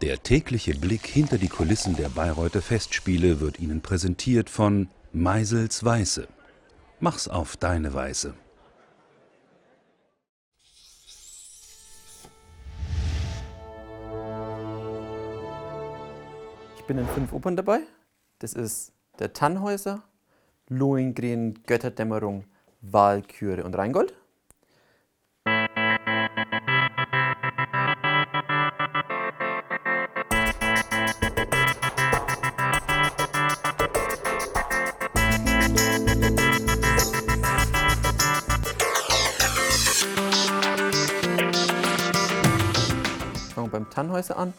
Der tägliche Blick hinter die Kulissen der Bayreuther Festspiele wird Ihnen präsentiert von Meisels Weiße. Mach's auf deine Weise. Ich bin in fünf Opern dabei. Das ist der Tannhäuser, Lohengrin, Götterdämmerung, Walküre und Rheingold. Tannhäuser an.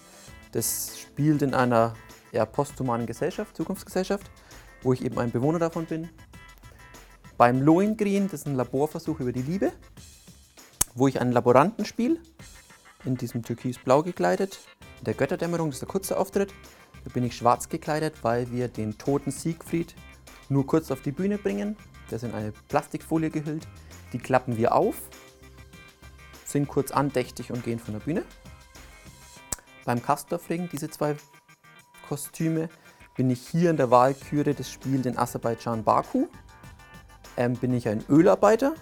Das spielt in einer eher posthumanen Gesellschaft, Zukunftsgesellschaft, wo ich eben ein Bewohner davon bin. Beim Lohengrin, das ist ein Laborversuch über die Liebe, wo ich einen Laboranten spiele, in diesem türkisblau gekleidet. In der Götterdämmerung, das ist der kurze Auftritt, da bin ich schwarz gekleidet, weil wir den toten Siegfried nur kurz auf die Bühne bringen. Der ist in eine Plastikfolie gehüllt. Die klappen wir auf, sind kurz andächtig und gehen von der Bühne. Beim Kastorfring, diese zwei Kostüme, bin ich hier in der Wahlküre des Spiels in Aserbaidschan Baku. Ähm, bin ich ein Ölarbeiter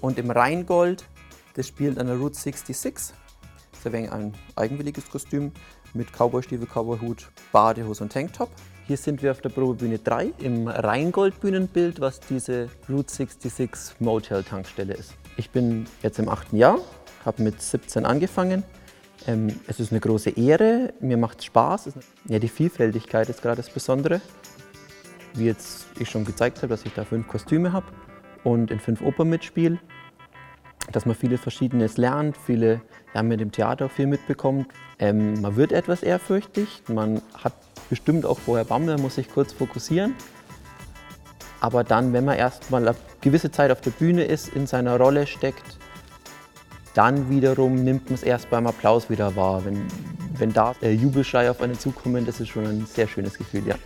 und im Rheingold, das spielt an der Route 66. Das ist ein eigenwilliges Kostüm mit Cowboystiefel, Cowboyhut, Badehose und Tanktop. Hier sind wir auf der Probebühne 3 im Rheingold-Bühnenbild, was diese Route 66 Motel-Tankstelle ist. Ich bin jetzt im achten Jahr, habe mit 17 angefangen. Ähm, es ist eine große Ehre, mir macht es Spaß. Ja, die Vielfältigkeit ist gerade das Besondere. Wie jetzt ich schon gezeigt habe, dass ich da fünf Kostüme habe und in fünf Opern mitspiele. Dass man viele Verschiedenes lernt, viele ja, mit dem Theater auch viel mitbekommt. Ähm, man wird etwas ehrfürchtig, man hat bestimmt auch vorher Bammel, muss sich kurz fokussieren. Aber dann, wenn man erst mal eine gewisse Zeit auf der Bühne ist, in seiner Rolle steckt, dann wiederum nimmt man es erst beim Applaus wieder wahr. Wenn, wenn da der Jubelschrei auf einen zukommt, das ist schon ein sehr schönes Gefühl, ja.